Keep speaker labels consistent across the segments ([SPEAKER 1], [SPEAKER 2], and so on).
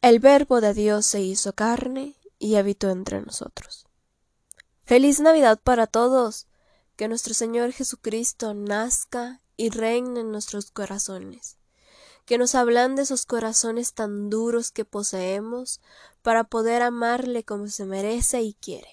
[SPEAKER 1] El verbo de Dios se hizo carne y habitó entre nosotros. Feliz Navidad para todos. Que nuestro Señor Jesucristo nazca y reine en nuestros corazones. Que nos de esos corazones tan duros que poseemos para poder amarle como se merece y quiere.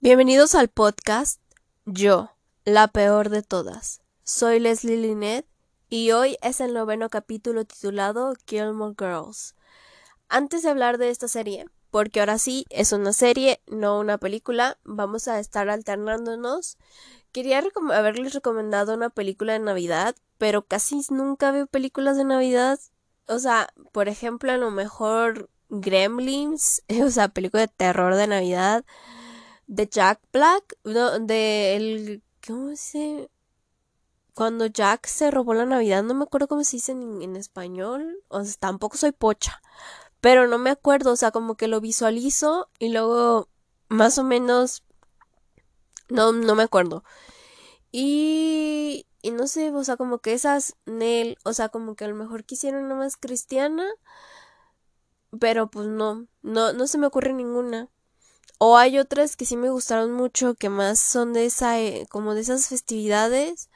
[SPEAKER 1] Bienvenidos al podcast Yo, la peor de todas. Soy Leslie Linet y hoy es el noveno capítulo titulado Gilmore Girls. Antes de hablar de esta serie, porque ahora sí es una serie, no una película, vamos a estar alternándonos. Quería haberles recomendado una película de Navidad, pero casi nunca veo películas de Navidad. O sea, por ejemplo, a lo mejor Gremlins, o sea, película de terror de Navidad, de Jack Black, no, de el, ¿cómo se? Cuando Jack se robó la Navidad, no me acuerdo cómo se dice en, español, o sea, tampoco soy pocha, pero no me acuerdo, o sea, como que lo visualizo y luego más o menos no, no me acuerdo. Y, y no sé, o sea, como que esas Nel, o sea, como que a lo mejor quisieron una más cristiana, pero pues no, no, no se me ocurre ninguna. O hay otras que sí me gustaron mucho, que más son de esa, eh, como de esas festividades,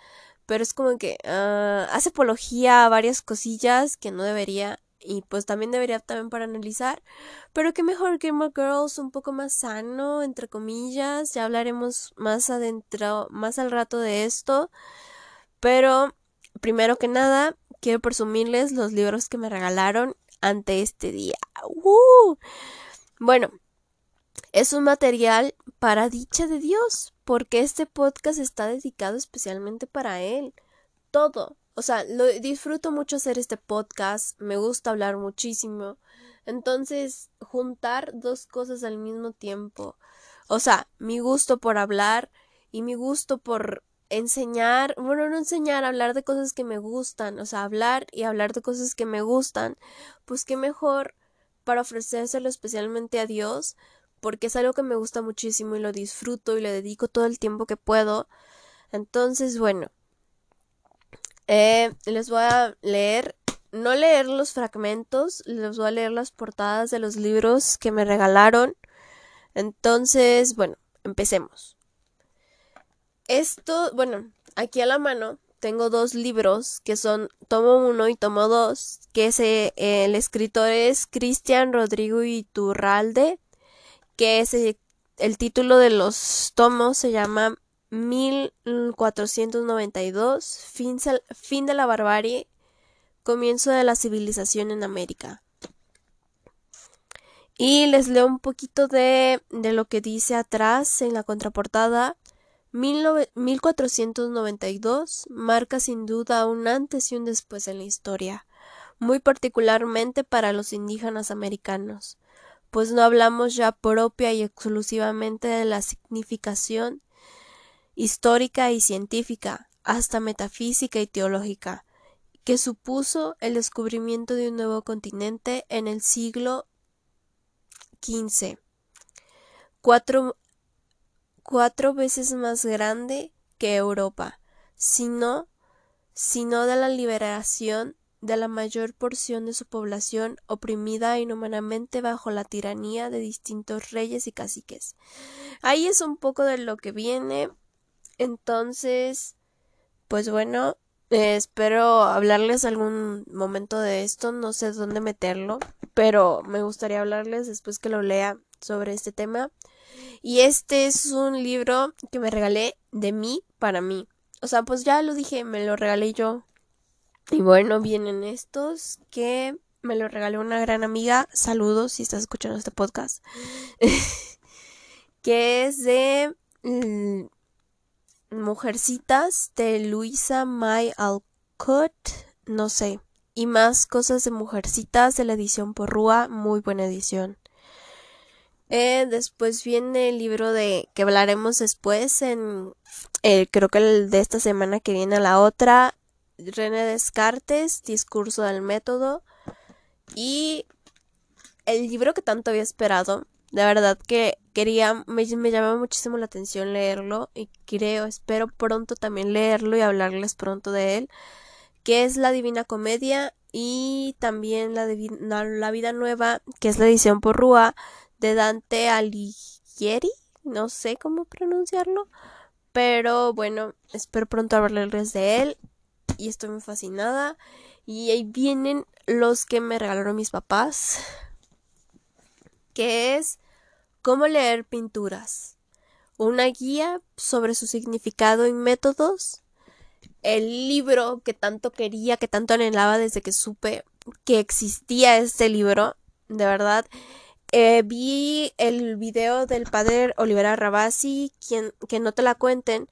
[SPEAKER 1] pero es como que uh, hace apología a varias cosillas que no debería y pues también debería también para analizar, pero que mejor Game of Girls un poco más sano, entre comillas, ya hablaremos más adentro, más al rato de esto, pero primero que nada quiero presumirles los libros que me regalaron ante este día. ¡Uh! Bueno, es un material para dicha de Dios, porque este podcast está dedicado especialmente para Él. Todo. O sea, lo disfruto mucho hacer este podcast, me gusta hablar muchísimo. Entonces, juntar dos cosas al mismo tiempo. O sea, mi gusto por hablar y mi gusto por enseñar, bueno, no enseñar, hablar de cosas que me gustan, o sea, hablar y hablar de cosas que me gustan, pues qué mejor para ofrecérselo especialmente a Dios, porque es algo que me gusta muchísimo y lo disfruto y le dedico todo el tiempo que puedo. Entonces, bueno, eh, les voy a leer, no leer los fragmentos, les voy a leer las portadas de los libros que me regalaron. Entonces, bueno, empecemos. Esto, bueno, aquí a la mano tengo dos libros que son tomo 1 y tomo 2, que el escritor es Cristian Rodrigo Iturralde que es el título de los tomos se llama 1492, fin, fin de la barbarie, comienzo de la civilización en América. Y les leo un poquito de, de lo que dice atrás en la contraportada. 1492 marca sin duda un antes y un después en la historia, muy particularmente para los indígenas americanos pues no hablamos ya propia y exclusivamente de la significación histórica y científica, hasta metafísica y teológica, que supuso el descubrimiento de un nuevo continente en el siglo XV, cuatro, cuatro veces más grande que Europa, sino, sino de la liberación de la mayor porción de su población oprimida inhumanamente bajo la tiranía de distintos reyes y caciques. Ahí es un poco de lo que viene. Entonces, pues bueno, eh, espero hablarles algún momento de esto, no sé dónde meterlo, pero me gustaría hablarles después que lo lea sobre este tema. Y este es un libro que me regalé de mí para mí. O sea, pues ya lo dije, me lo regalé yo y bueno, vienen estos que me lo regaló una gran amiga. Saludos si estás escuchando este podcast. que es de mm, Mujercitas de Luisa May Alcott. No sé. Y más cosas de Mujercitas de la edición Porrúa. Muy buena edición. Eh, después viene el libro de que hablaremos después en eh, creo que el de esta semana que viene a la otra René Descartes, Discurso del Método y el libro que tanto había esperado. De verdad que quería, me, me llamó muchísimo la atención leerlo y creo, espero pronto también leerlo y hablarles pronto de él, que es La Divina Comedia y también la La Vida Nueva, que es la edición por Rúa de Dante Alighieri, no sé cómo pronunciarlo, pero bueno, espero pronto hablarles de él y estoy muy fascinada. Y ahí vienen los que me regalaron mis papás, que es cómo leer pinturas, una guía sobre su significado y métodos, el libro que tanto quería, que tanto anhelaba desde que supe que existía este libro, de verdad. Eh, vi el video del padre Olivera Rabasi, quien que no te la cuenten,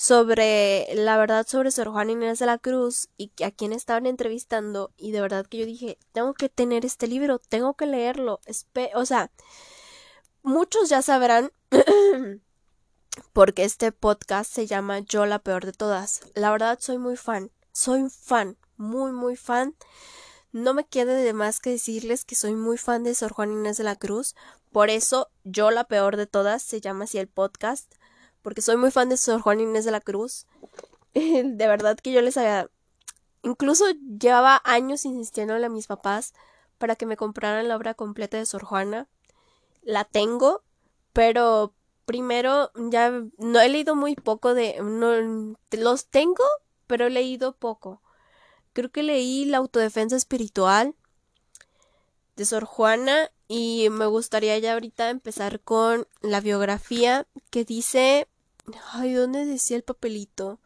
[SPEAKER 1] sobre la verdad sobre Sor Juan Inés de la Cruz y a quien estaban entrevistando y de verdad que yo dije, tengo que tener este libro, tengo que leerlo, o sea, muchos ya sabrán porque este podcast se llama Yo la peor de todas. La verdad soy muy fan, soy fan, muy muy fan. No me quede de más que decirles que soy muy fan de Sor Juan Inés de la Cruz, por eso Yo la peor de todas se llama así el podcast porque soy muy fan de Sor Juan Inés de la Cruz. de verdad que yo les había... Incluso llevaba años insistiéndole a mis papás para que me compraran la obra completa de Sor Juana. La tengo, pero primero ya no he leído muy poco de... No, los tengo, pero he leído poco. Creo que leí La autodefensa espiritual de Sor Juana y me gustaría ya ahorita empezar con la biografía que dice Ay, ¿dónde decía el papelito?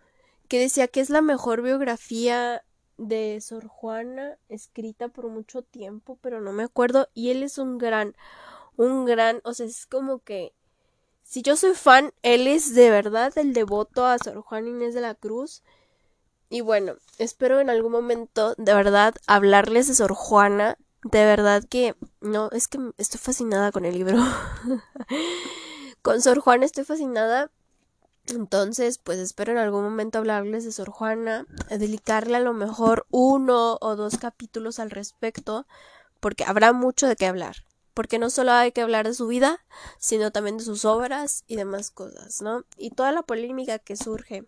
[SPEAKER 1] Que decía que es la mejor biografía de Sor Juana escrita por mucho tiempo, pero no me acuerdo. Y él es un gran, un gran, o sea, es como que si yo soy fan, él es de verdad el devoto a Sor Juana Inés de la Cruz. Y bueno, espero en algún momento de verdad hablarles de Sor Juana. De verdad que no, es que estoy fascinada con el libro. con Sor Juana estoy fascinada entonces, pues espero en algún momento hablarles de Sor Juana, dedicarle a lo mejor uno o dos capítulos al respecto, porque habrá mucho de qué hablar. Porque no solo hay que hablar de su vida, sino también de sus obras y demás cosas, ¿no? Y toda la polémica que surge.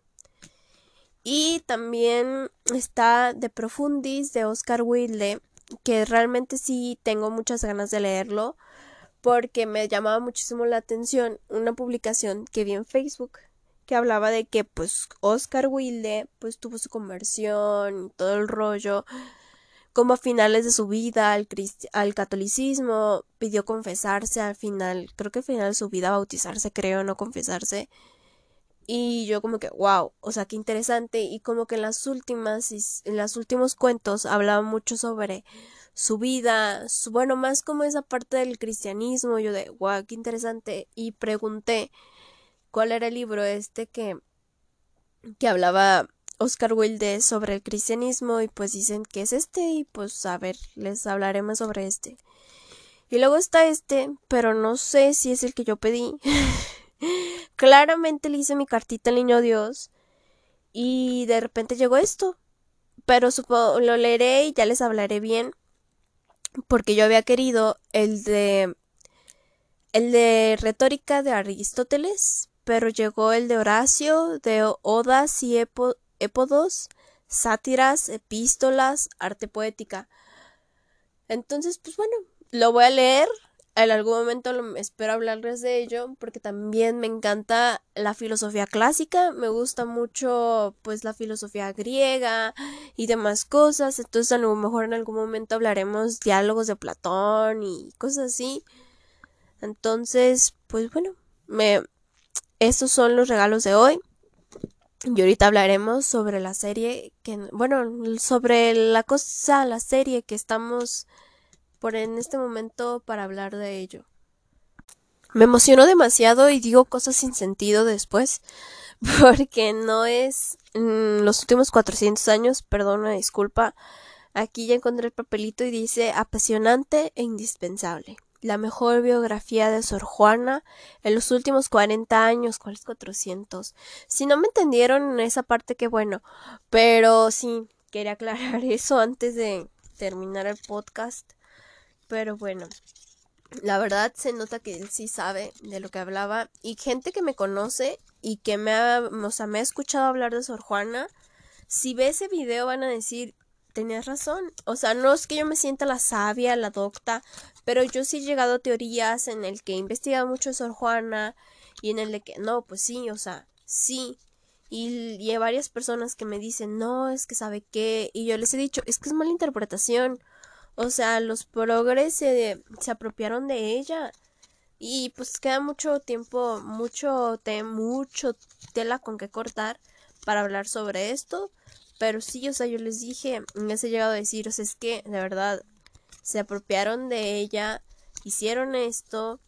[SPEAKER 1] Y también está De Profundis de Oscar Wilde, que realmente sí tengo muchas ganas de leerlo, porque me llamaba muchísimo la atención una publicación que vi en Facebook que hablaba de que pues Oscar Wilde pues tuvo su conversión y todo el rollo como a finales de su vida al, al catolicismo pidió confesarse al final creo que al final de su vida bautizarse creo no confesarse y yo como que wow o sea qué interesante y como que en las últimas en los últimos cuentos hablaba mucho sobre su vida su, bueno más como esa parte del cristianismo yo de wow qué interesante y pregunté cuál era el libro este que, que hablaba Oscar Wilde sobre el cristianismo y pues dicen que es este y pues a ver, les hablaremos sobre este. Y luego está este, pero no sé si es el que yo pedí. Claramente le hice mi cartita al niño Dios y de repente llegó esto. Pero supongo lo leeré y ya les hablaré bien porque yo había querido el de el de retórica de Aristóteles, pero llegó el de Horacio, de odas y épodos, sátiras, epístolas, arte poética. Entonces, pues bueno, lo voy a leer. En algún momento espero hablarles de ello porque también me encanta la filosofía clásica, me gusta mucho pues la filosofía griega y demás cosas, entonces a lo mejor en algún momento hablaremos diálogos de Platón y cosas así. Entonces, pues bueno, me, estos son los regalos de hoy. Y ahorita hablaremos sobre la serie que, bueno, sobre la cosa, la serie que estamos por en este momento para hablar de ello. Me emociono demasiado y digo cosas sin sentido después, porque no es los últimos 400 años, perdón, disculpa. Aquí ya encontré el papelito y dice apasionante e indispensable la mejor biografía de Sor Juana en los últimos 40 años, ¿cuáles 400? Si no me entendieron en esa parte, qué bueno, pero sí, quería aclarar eso antes de terminar el podcast, pero bueno. La verdad se nota que él sí sabe de lo que hablaba y gente que me conoce y que me ha, o sea, me ha escuchado hablar de Sor Juana, si ve ese video van a decir, tenías razón. O sea, no es que yo me sienta la sabia, la docta, pero yo sí he llegado a teorías en el que he investigado mucho Sor Juana y en el de que, no, pues sí, o sea, sí. Y, y hay varias personas que me dicen, no, es que sabe qué. Y yo les he dicho, es que es mala interpretación. O sea, los progres se, se apropiaron de ella. Y pues queda mucho tiempo, mucho, te, mucho tela con que cortar para hablar sobre esto. Pero sí, o sea, yo les dije, les he llegado a decir, o sea, es que de verdad se apropiaron de ella, hicieron esto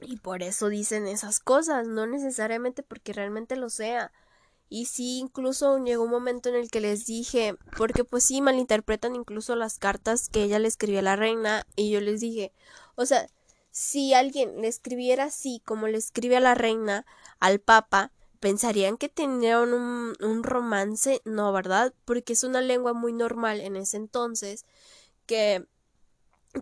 [SPEAKER 1] y por eso dicen esas cosas, no necesariamente porque realmente lo sea. Y sí, incluso llegó un momento en el que les dije, porque pues sí malinterpretan incluso las cartas que ella le escribió a la reina y yo les dije, o sea, si alguien le escribiera así como le escribe a la reina al papa, pensarían que tenían un, un romance, no, ¿verdad? Porque es una lengua muy normal en ese entonces, que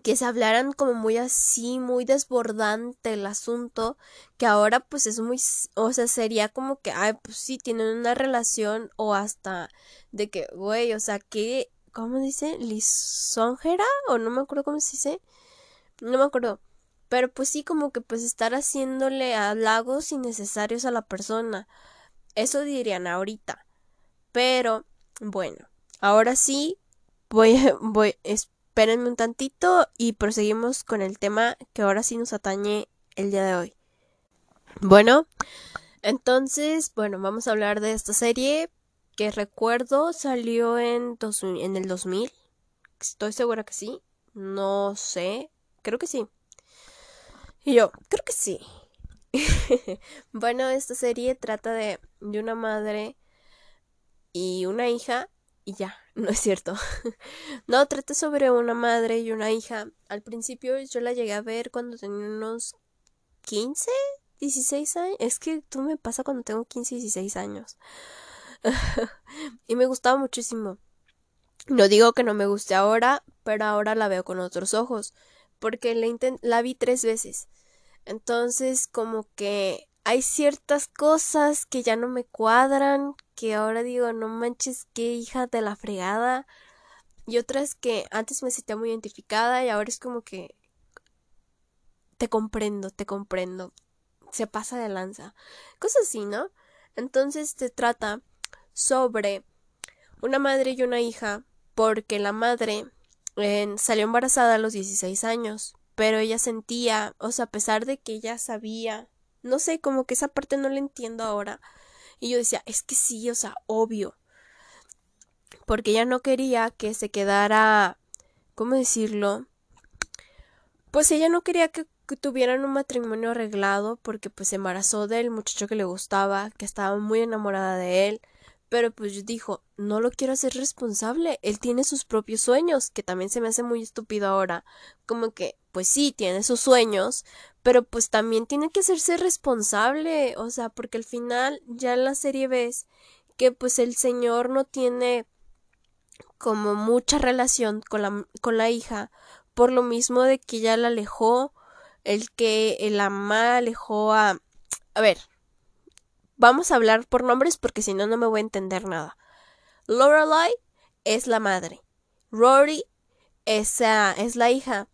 [SPEAKER 1] que se hablaran como muy así, muy desbordante el asunto, que ahora pues es muy, o sea, sería como que, ay, pues sí, tienen una relación o hasta de que, güey, o sea, que, ¿cómo dice? ¿Lisonjera? O no me acuerdo cómo se dice, no me acuerdo, pero pues sí, como que pues estar haciéndole halagos innecesarios a la persona. Eso dirían ahorita. Pero, bueno, ahora sí, voy, voy, espérenme un tantito y proseguimos con el tema que ahora sí nos atañe el día de hoy. Bueno, entonces, bueno, vamos a hablar de esta serie que recuerdo salió en, en el 2000. Estoy segura que sí. No sé. Creo que sí. Y yo, creo que sí. bueno, esta serie trata de, de una madre y una hija y ya, no es cierto. no, trata sobre una madre y una hija. Al principio yo la llegué a ver cuando tenía unos 15, 16 años. Es que tú me pasa cuando tengo 15, 16 años. y me gustaba muchísimo. No digo que no me guste ahora, pero ahora la veo con otros ojos, porque la, vi tres veces. Entonces, como que hay ciertas cosas que ya no me cuadran, que ahora digo, no manches, qué hija de la fregada. Y otras que antes me sentía muy identificada y ahora es como que te comprendo, te comprendo. Se pasa de lanza. Cosas así, ¿no? Entonces se trata sobre una madre y una hija porque la madre salió embarazada a los 16 años, pero ella sentía, o sea, a pesar de que ella sabía no sé, como que esa parte no la entiendo ahora. Y yo decía, es que sí, o sea, obvio. Porque ella no quería que se quedara, ¿cómo decirlo? Pues ella no quería que, tuvieran un matrimonio arreglado porque pues se embarazó del muchacho que le gustaba, que estaba muy enamorada de él. Pero pues dijo, no lo quiero hacer responsable, él tiene sus propios sueños, que también se me hace muy estúpido ahora. Como que, pues sí, tiene sus sueños, pero pues también tiene que hacerse responsable, o sea, porque al final ya en la serie ves que pues el señor no tiene como mucha relación con la, con la hija, por lo mismo de que ya la alejó, el que el ama alejó a... A ver, Vamos a hablar por nombres porque si no, no me voy a entender nada. Lorelai es la madre. Rory es, es la hija.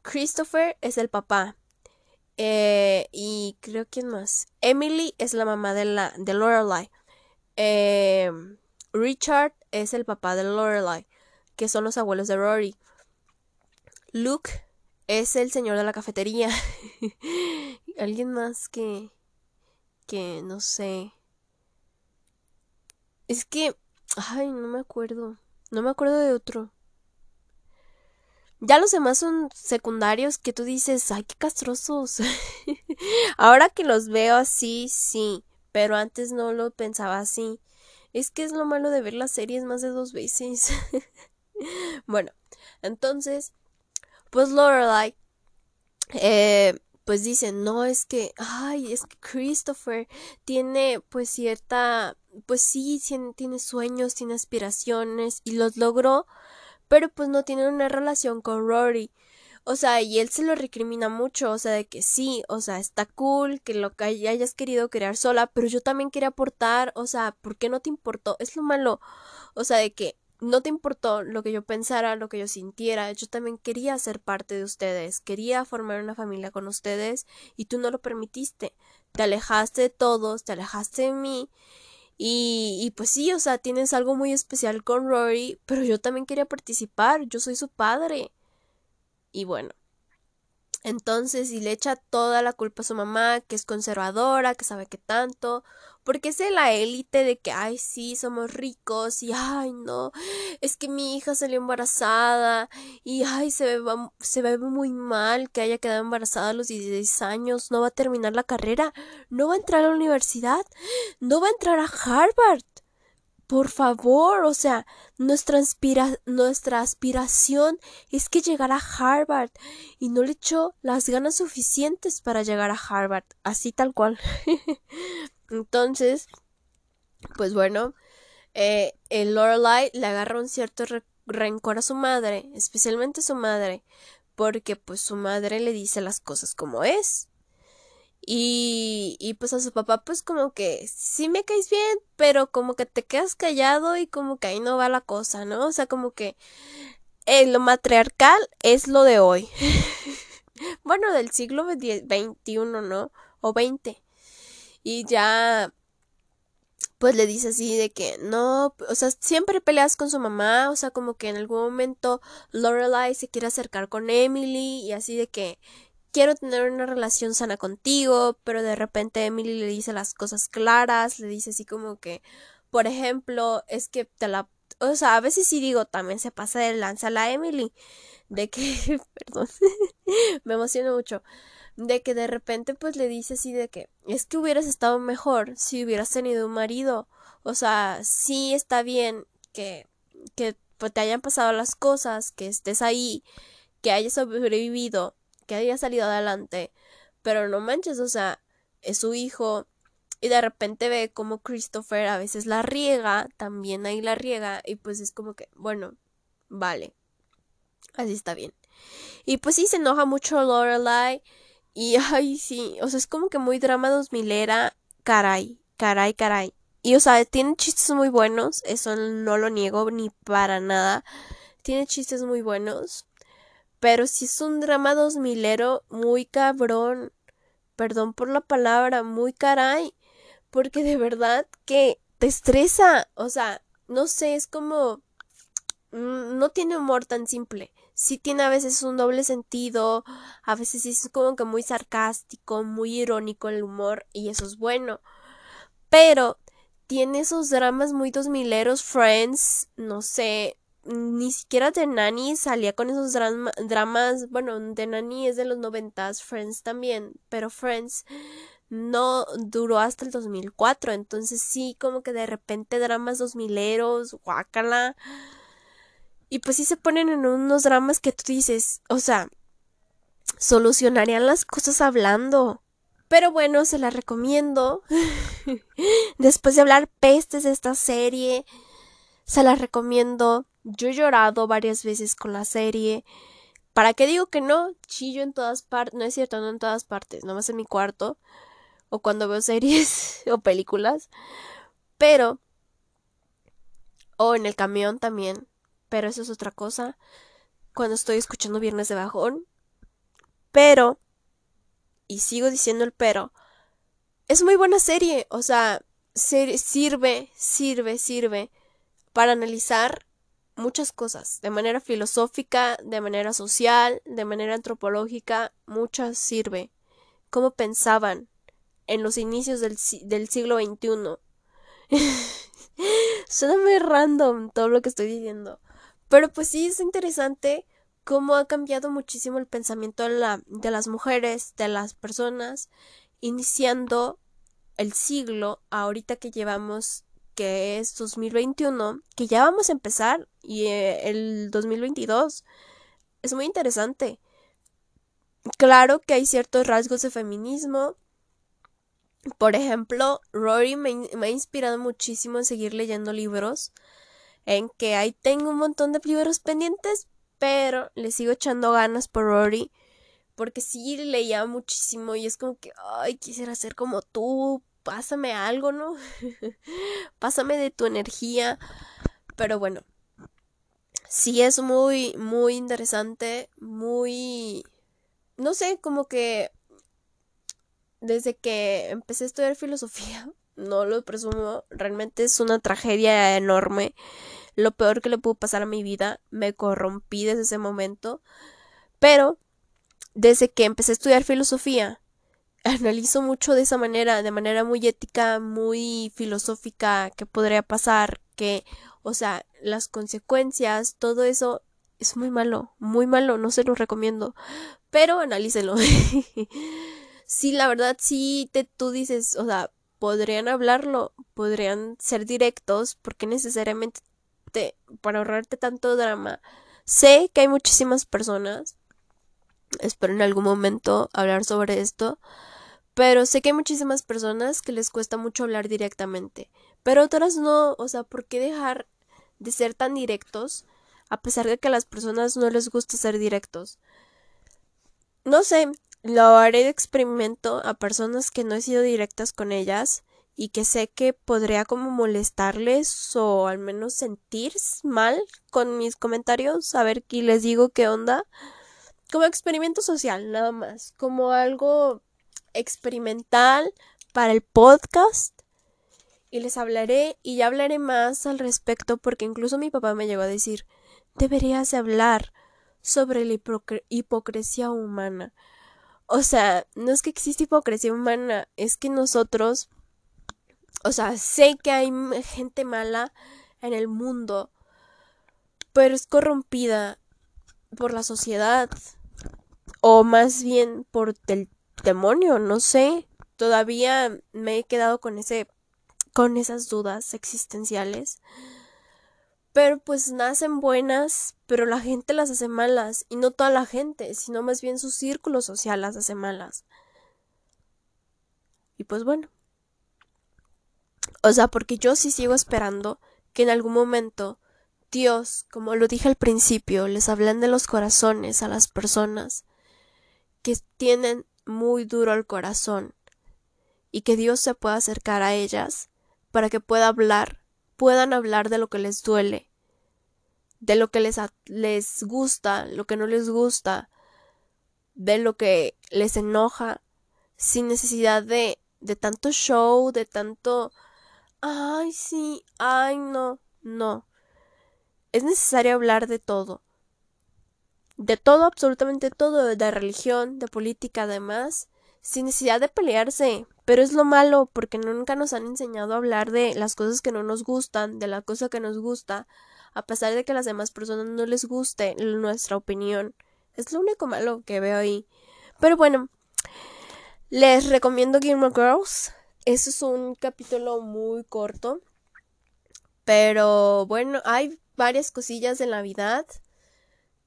[SPEAKER 1] Christopher es el papá. Eh, y creo que más. Emily es la mamá de, la, de Lorelai. Eh, Richard es el papá de Lorelai, que son los abuelos de Rory. Luke es el señor de la cafetería. Alguien más que que no sé. Es que, ay, no me acuerdo. No me acuerdo de otro. Ya los demás son secundarios que tú dices, ay, qué castrosos. Ahora que los veo así, sí, pero antes no lo pensaba así. Es que es lo malo de ver las series más de dos veces. bueno, entonces, pues Lorelai eh, pues dicen, no, es que, ay, es que Christopher tiene pues cierta, pues sí, tiene sueños, tiene aspiraciones y los logró, pero pues no tiene una relación con Rory. O sea, y él se lo recrimina mucho, o sea, de que sí, o sea, está cool que lo que hayas querido crear sola, pero yo también quería aportar, o sea, ¿por qué no te importó? Es lo malo, o sea, de que no te importó lo que yo pensara, lo que yo sintiera. Yo también quería ser parte de ustedes, quería formar una familia con ustedes y tú no lo permitiste. Te alejaste de todos, te alejaste de mí. Y, y pues sí, o sea, tienes algo muy especial con Rory, pero yo también quería participar, yo soy su padre. Y bueno, entonces, y le echa toda la culpa a su mamá, que es conservadora, que sabe que tanto, porque es de la élite de que, ay, sí, somos ricos, y ay, no, es que mi hija salió embarazada, y ay, se ve, se ve muy mal que haya quedado embarazada a los 16 años, no va a terminar la carrera, no va a entrar a la universidad, no va a entrar a Harvard por favor, o sea, nuestra, nuestra aspiración es que llegara a Harvard y no le echó las ganas suficientes para llegar a Harvard, así tal cual. Entonces, pues bueno, eh, el Lorelai le agarra un cierto rencor a su madre, especialmente a su madre, porque pues su madre le dice las cosas como es. Y, y pues a su papá pues como que sí me caes bien, pero como que te quedas callado y como que ahí no va la cosa, ¿no? O sea, como que eh, lo matriarcal es lo de hoy. bueno, del siglo XXI, ¿no? O XX. Y ya pues le dice así de que no, o sea, siempre peleas con su mamá, o sea, como que en algún momento Lorelai se quiere acercar con Emily y así de que quiero tener una relación sana contigo, pero de repente Emily le dice las cosas claras, le dice así como que, por ejemplo, es que te la, o sea, a veces sí digo, también se pasa de lanza la Emily, de que, perdón, me emociono mucho, de que de repente pues le dice así de que, es que hubieras estado mejor si hubieras tenido un marido, o sea, sí está bien que, que pues, te hayan pasado las cosas, que estés ahí, que hayas sobrevivido, que haya salido adelante, pero no manches, o sea, es su hijo y de repente ve como Christopher a veces la riega, también ahí la riega y pues es como que, bueno, vale, así está bien. Y pues sí, se enoja mucho Lorelai y ay, sí, o sea, es como que muy drama dos milera, caray, caray, caray. Y o sea, tiene chistes muy buenos, eso no lo niego ni para nada. Tiene chistes muy buenos. Pero si es un drama dos milero muy cabrón. Perdón por la palabra, muy caray. Porque de verdad que te estresa. O sea, no sé, es como... Mm, no tiene humor tan simple. Sí tiene a veces un doble sentido, a veces es como que muy sarcástico, muy irónico el humor, y eso es bueno. Pero tiene esos dramas muy dos mileros, Friends, no sé, ni siquiera The Nanny salía con esos dramas, bueno, The Nanny es de los noventas, Friends también, pero Friends no duró hasta el 2004, entonces sí, como que de repente dramas dos mileros, guácala, y pues sí se ponen en unos dramas que tú dices, o sea, solucionarían las cosas hablando. Pero bueno, se la recomiendo. Después de hablar pestes de esta serie, se la recomiendo. Yo he llorado varias veces con la serie. ¿Para qué digo que no? Chillo en todas partes. No es cierto, no en todas partes. Nomás en mi cuarto. O cuando veo series o películas. Pero. O en el camión también. Pero eso es otra cosa. Cuando estoy escuchando Viernes de Bajón. Pero. Y sigo diciendo el pero. Es muy buena serie. O sea, sirve, sirve, sirve para analizar muchas cosas, de manera filosófica, de manera social, de manera antropológica, muchas sirve. Cómo pensaban en los inicios del, del siglo XXI. Suena random todo lo que estoy diciendo. Pero pues sí es interesante cómo ha cambiado muchísimo el pensamiento de, la, de las mujeres, de las personas, iniciando el siglo, ahorita que llevamos que es 2021, que ya vamos a empezar, y eh, el 2022 es muy interesante. Claro que hay ciertos rasgos de feminismo. Por ejemplo, Rory me, me ha inspirado muchísimo en seguir leyendo libros, en que ahí tengo un montón de libros pendientes, pero le sigo echando ganas por Rory porque sí leía muchísimo y es como que, ay, quisiera ser como tú, pásame algo, ¿no? pásame de tu energía. Pero bueno, sí es muy, muy interesante, muy, no sé, como que desde que empecé a estudiar filosofía, no lo presumo, realmente es una tragedia enorme, lo peor que le pudo pasar a mi vida, me corrompí desde ese momento, pero desde que empecé a estudiar filosofía, analizo mucho de esa manera, de manera muy ética, muy filosófica, qué podría pasar, que, o sea, las consecuencias, todo eso es muy malo, muy malo, no se lo recomiendo, pero analícenlo. sí, la verdad, sí, te, tú dices, o sea, podrían hablarlo, podrían ser directos, porque necesariamente te, para ahorrarte tanto drama. Sé que hay muchísimas personas espero en algún momento hablar sobre esto, pero sé que hay muchísimas personas que les cuesta mucho hablar directamente, pero otras no, o sea, ¿por qué dejar de ser tan directos a pesar de que a las personas no les gusta ser directos? No sé, lo haré de experimento a personas que no he sido directas con ellas y que sé que podría como molestarles o al menos sentir mal con mis comentarios, a ver qué les digo qué onda como experimento social, nada más, como algo experimental para el podcast. Y les hablaré y ya hablaré más al respecto porque incluso mi papá me llegó a decir, deberías hablar sobre la hipocresía humana. O sea, no es que existe hipocresía humana, es que nosotros, o sea, sé que hay gente mala en el mundo, pero es corrompida por la sociedad, o más bien por el demonio, no sé. Todavía me he quedado con ese con esas dudas existenciales. Pero pues nacen buenas, pero la gente las hace malas, y no toda la gente, sino más bien su círculo social las hace malas. Y pues bueno. O sea, porque yo sí sigo esperando que en algún momento Dios, como lo dije al principio, les hablen de los corazones a las personas que tienen muy duro el corazón y que Dios se pueda acercar a ellas para que pueda hablar, puedan hablar de lo que les duele, de lo que les, les gusta, lo que no les gusta, de lo que les enoja, sin necesidad de, de tanto show, de tanto, ay, sí, ay, no, no. Es necesario hablar de todo de todo, absolutamente todo, de religión, de política además, sin necesidad de pelearse. Pero es lo malo, porque nunca nos han enseñado a hablar de las cosas que no nos gustan, de la cosa que nos gusta, a pesar de que a las demás personas no les guste nuestra opinión. Es lo único malo que veo ahí. Pero bueno, les recomiendo of Girls. Eso es un capítulo muy corto. Pero bueno, hay varias cosillas de Navidad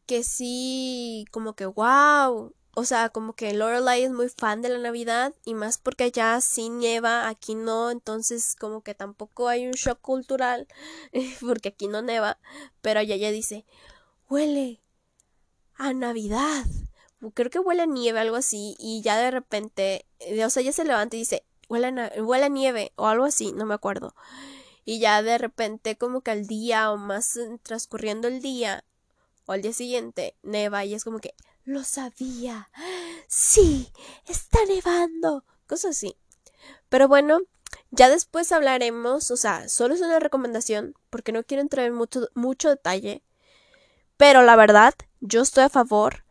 [SPEAKER 1] que sí, como que wow. O sea, como que Lorelai es muy fan de la Navidad y más porque allá sí nieva, aquí no, entonces como que tampoco hay un shock cultural porque aquí no neva, pero allá ella dice, huele a Navidad. Creo que huele a nieve, algo así, y ya de repente, eh, o sea, ella se levanta y dice, huele a, huele a nieve o algo así, no me acuerdo. Y ya de repente como que al día o más transcurriendo el día, o al día siguiente neva y es como que lo sabía. Sí, está nevando. Cosas así. Pero bueno, ya después hablaremos, o sea, solo es una recomendación porque no quiero entrar en mucho, mucho detalle. Pero la verdad, yo estoy a favor.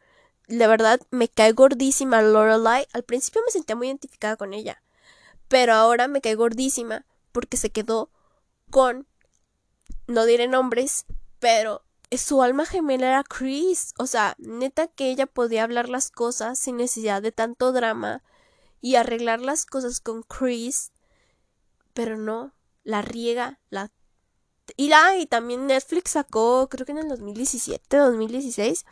[SPEAKER 1] La verdad, me cae gordísima Lorelai. Al principio me sentía muy identificada con ella. Pero ahora me cae gordísima porque se quedó con, no diré nombres, pero su alma gemela era Chris. O sea, neta que ella podía hablar las cosas sin necesidad de tanto drama y arreglar las cosas con Chris. Pero no, la riega, la... Y, la, y también Netflix sacó, creo que en el 2017, 2016,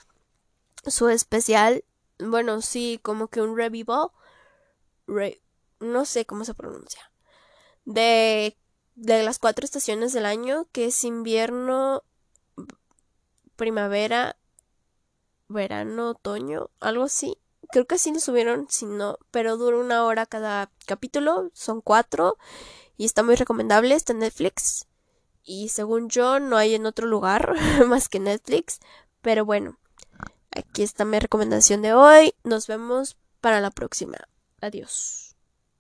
[SPEAKER 1] su especial, bueno, sí, como que un revival, no sé cómo se pronuncia, de, de las cuatro estaciones del año, que es invierno, primavera, verano, otoño, algo así. Creo que así lo subieron, si no, pero dura una hora cada capítulo, son cuatro y está muy recomendable, está en Netflix y según yo no hay en otro lugar más que Netflix. Pero bueno, aquí está mi recomendación de hoy. Nos vemos para la próxima. Adiós.